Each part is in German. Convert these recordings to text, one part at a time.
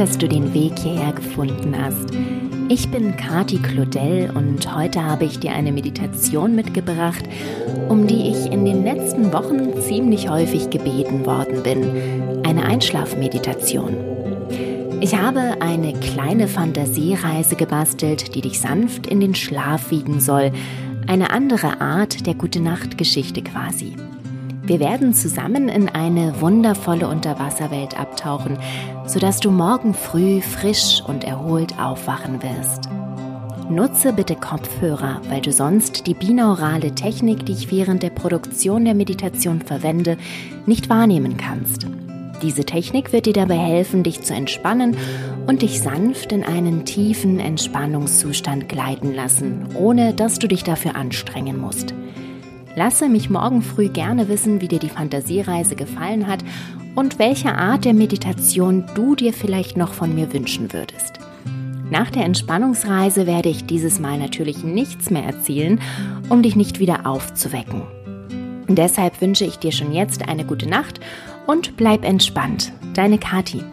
dass du den Weg hierher gefunden hast. Ich bin Kati Claudel und heute habe ich dir eine Meditation mitgebracht, um die ich in den letzten Wochen ziemlich häufig gebeten worden bin. Eine Einschlafmeditation. Ich habe eine kleine Fantasiereise gebastelt, die dich sanft in den Schlaf wiegen soll. Eine andere Art der Gute-Nacht-Geschichte quasi. Wir werden zusammen in eine wundervolle Unterwasserwelt abtauchen, sodass du morgen früh frisch und erholt aufwachen wirst. Nutze bitte Kopfhörer, weil du sonst die binaurale Technik, die ich während der Produktion der Meditation verwende, nicht wahrnehmen kannst. Diese Technik wird dir dabei helfen, dich zu entspannen und dich sanft in einen tiefen Entspannungszustand gleiten lassen, ohne dass du dich dafür anstrengen musst. Lasse mich morgen früh gerne wissen, wie dir die Fantasiereise gefallen hat und welche Art der Meditation du dir vielleicht noch von mir wünschen würdest. Nach der Entspannungsreise werde ich dieses Mal natürlich nichts mehr erzählen, um dich nicht wieder aufzuwecken. deshalb wünsche ich dir schon jetzt eine gute Nacht und bleib entspannt. Deine Kati.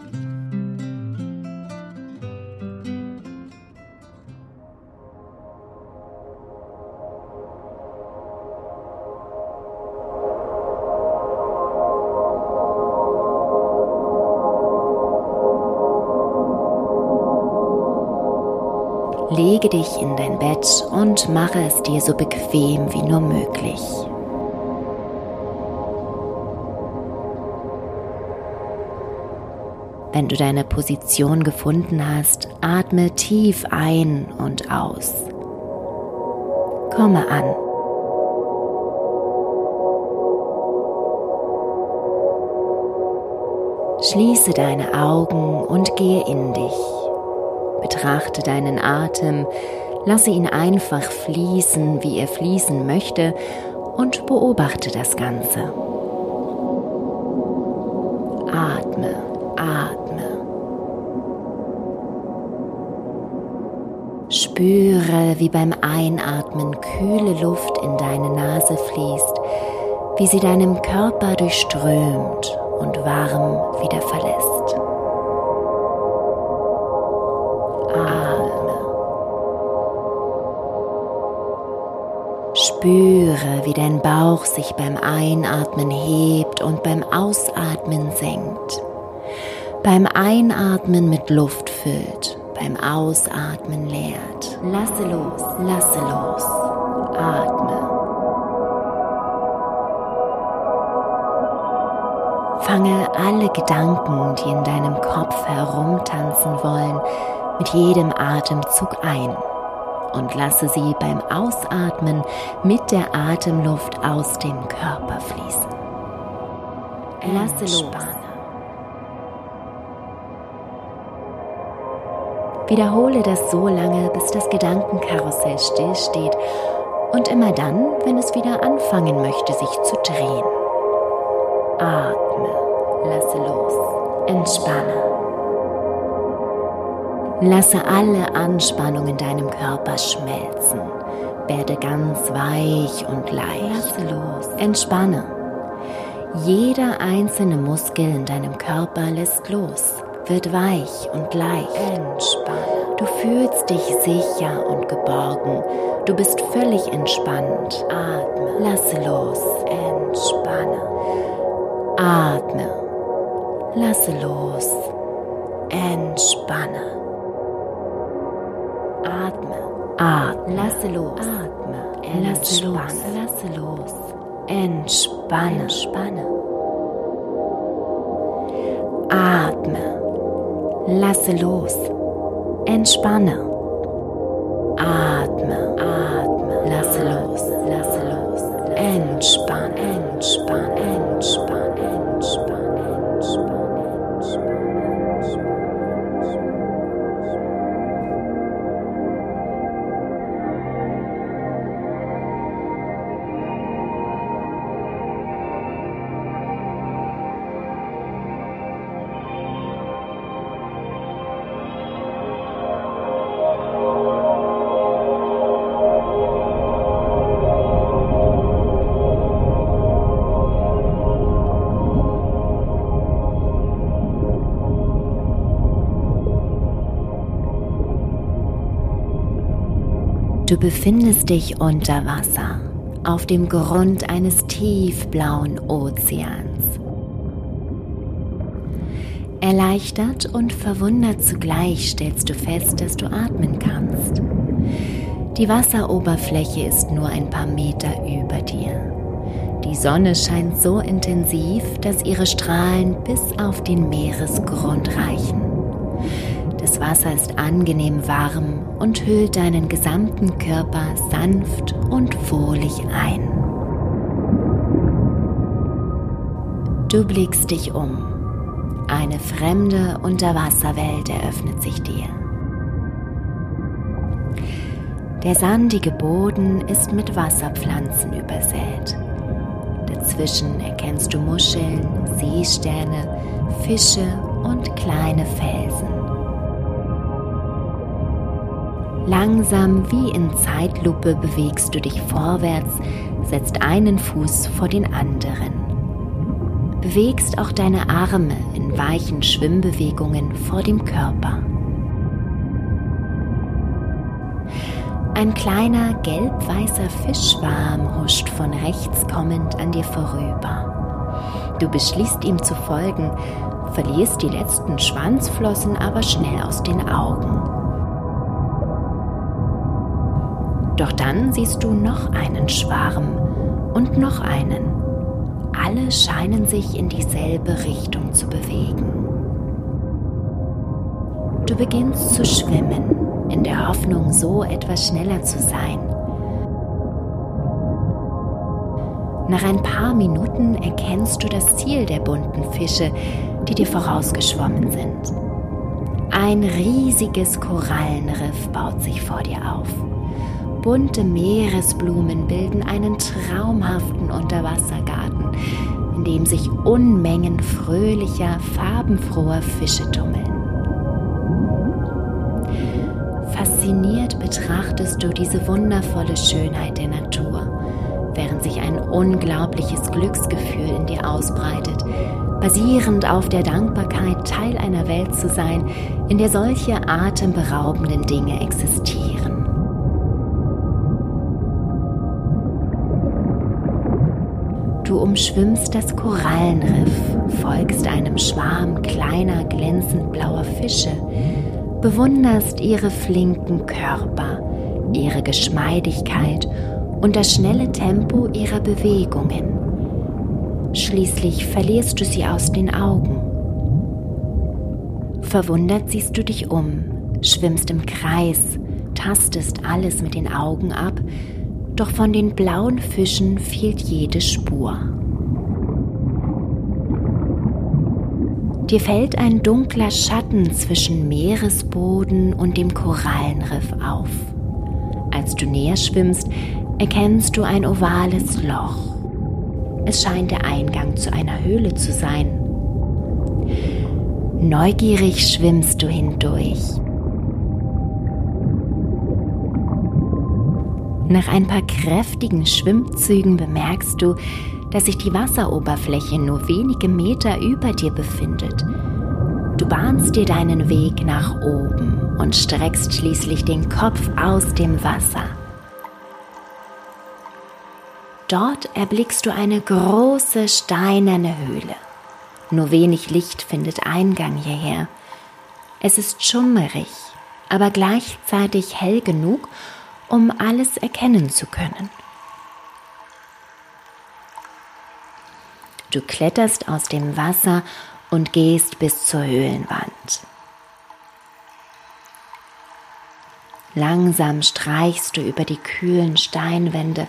Lege dich in dein Bett und mache es dir so bequem wie nur möglich. Wenn du deine Position gefunden hast, atme tief ein und aus. Komme an. Schließe deine Augen und gehe in dich. Betrachte deinen Atem, lasse ihn einfach fließen, wie er fließen möchte und beobachte das Ganze. Atme, atme. Spüre, wie beim Einatmen kühle Luft in deine Nase fließt, wie sie deinem Körper durchströmt und warm wieder verlässt. Spüre, wie dein Bauch sich beim Einatmen hebt und beim Ausatmen senkt. Beim Einatmen mit Luft füllt, beim Ausatmen leert. Lasse los, lasse los. Atme. Fange alle Gedanken, die in deinem Kopf herumtanzen wollen, mit jedem Atemzug ein und lasse sie beim Ausatmen mit der Atemluft aus dem Körper fließen. Lasse los. Wiederhole das so lange, bis das Gedankenkarussell stillsteht und immer dann, wenn es wieder anfangen möchte, sich zu drehen. Atme, lasse los, entspanne. Lasse alle Anspannung in deinem Körper schmelzen. Werde ganz weich und leicht. Lasse los. Entspanne. Jeder einzelne Muskel in deinem Körper lässt los, wird weich und leicht. Entspanne. Du fühlst dich sicher und geborgen. Du bist völlig entspannt. Atme. Lasse los. Entspanne. Atme. Lasse los. Entspanne. Atme. Lasse los. Atme. Lasse los. Lasse los. Entspanne. Entspanne. Atme. Lasse los. Entspanne. Atme. Atme. Du befindest dich unter Wasser, auf dem Grund eines tiefblauen Ozeans. Erleichtert und verwundert zugleich stellst du fest, dass du atmen kannst. Die Wasseroberfläche ist nur ein paar Meter über dir. Die Sonne scheint so intensiv, dass ihre Strahlen bis auf den Meeresgrund reichen. Wasser ist angenehm warm und hüllt deinen gesamten Körper sanft und wohlig ein. Du blickst dich um. Eine fremde Unterwasserwelt eröffnet sich dir. Der sandige Boden ist mit Wasserpflanzen übersät. Dazwischen erkennst du Muscheln, Seesterne, Fische und kleine Felsen. Langsam wie in Zeitlupe bewegst du dich vorwärts, setzt einen Fuß vor den anderen. Bewegst auch deine Arme in weichen Schwimmbewegungen vor dem Körper. Ein kleiner gelb-weißer Fischschwarm huscht von rechts kommend an dir vorüber. Du beschließt ihm zu folgen, verlierst die letzten Schwanzflossen aber schnell aus den Augen. Doch dann siehst du noch einen Schwarm und noch einen. Alle scheinen sich in dieselbe Richtung zu bewegen. Du beginnst zu schwimmen in der Hoffnung, so etwas schneller zu sein. Nach ein paar Minuten erkennst du das Ziel der bunten Fische, die dir vorausgeschwommen sind. Ein riesiges Korallenriff baut sich vor dir auf. Bunte Meeresblumen bilden einen traumhaften Unterwassergarten, in dem sich Unmengen fröhlicher, farbenfroher Fische tummeln. Fasziniert betrachtest du diese wundervolle Schönheit der Natur, während sich ein unglaubliches Glücksgefühl in dir ausbreitet, basierend auf der Dankbarkeit, Teil einer Welt zu sein, in der solche atemberaubenden Dinge existieren. Du umschwimmst das Korallenriff, folgst einem Schwarm kleiner glänzend blauer Fische, bewunderst ihre flinken Körper, ihre Geschmeidigkeit und das schnelle Tempo ihrer Bewegungen. Schließlich verlierst du sie aus den Augen. Verwundert siehst du dich um, schwimmst im Kreis, tastest alles mit den Augen ab, doch von den blauen Fischen fehlt jede Spur. Dir fällt ein dunkler Schatten zwischen Meeresboden und dem Korallenriff auf. Als du näher schwimmst, erkennst du ein ovales Loch. Es scheint der Eingang zu einer Höhle zu sein. Neugierig schwimmst du hindurch. Nach ein paar kräftigen Schwimmzügen bemerkst du, dass sich die Wasseroberfläche nur wenige Meter über dir befindet. Du bahnst dir deinen Weg nach oben und streckst schließlich den Kopf aus dem Wasser. Dort erblickst du eine große steinerne Höhle. Nur wenig Licht findet Eingang hierher. Es ist schummerig, aber gleichzeitig hell genug, um alles erkennen zu können. Du kletterst aus dem Wasser und gehst bis zur Höhlenwand. Langsam streichst du über die kühlen Steinwände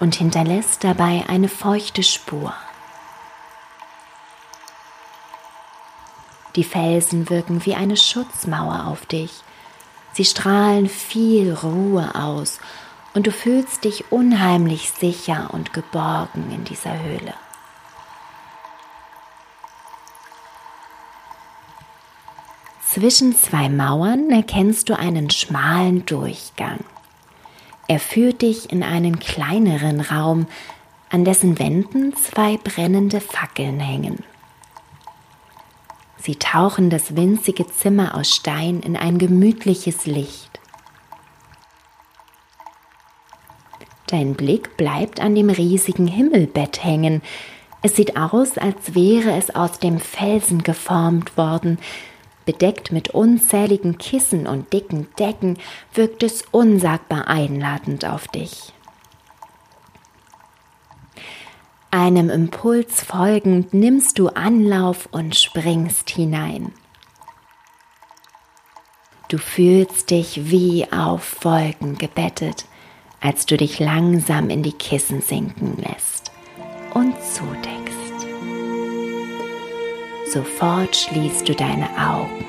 und hinterlässt dabei eine feuchte Spur. Die Felsen wirken wie eine Schutzmauer auf dich. Sie strahlen viel Ruhe aus und du fühlst dich unheimlich sicher und geborgen in dieser Höhle. Zwischen zwei Mauern erkennst du einen schmalen Durchgang. Er führt dich in einen kleineren Raum, an dessen Wänden zwei brennende Fackeln hängen. Sie tauchen das winzige Zimmer aus Stein in ein gemütliches Licht. Dein Blick bleibt an dem riesigen Himmelbett hängen. Es sieht aus, als wäre es aus dem Felsen geformt worden. Bedeckt mit unzähligen Kissen und dicken Decken wirkt es unsagbar einladend auf dich. Einem Impuls folgend nimmst du Anlauf und springst hinein. Du fühlst dich wie auf Wolken gebettet, als du dich langsam in die Kissen sinken lässt und zudeckst. Sofort schließt du deine Augen.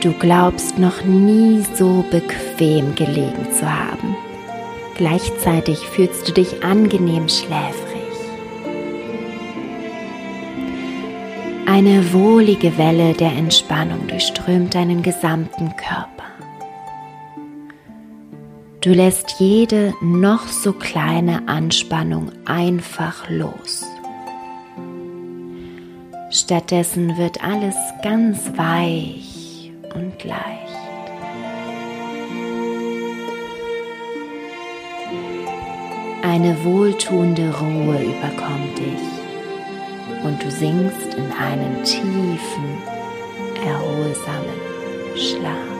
Du glaubst noch nie so bequem gelegen zu haben. Gleichzeitig fühlst du dich angenehm schläfrig. Eine wohlige Welle der Entspannung durchströmt deinen gesamten Körper. Du lässt jede noch so kleine Anspannung einfach los. Stattdessen wird alles ganz weich und leicht. Eine wohltuende Ruhe überkommt dich und du sinkst in einen tiefen, erholsamen Schlaf.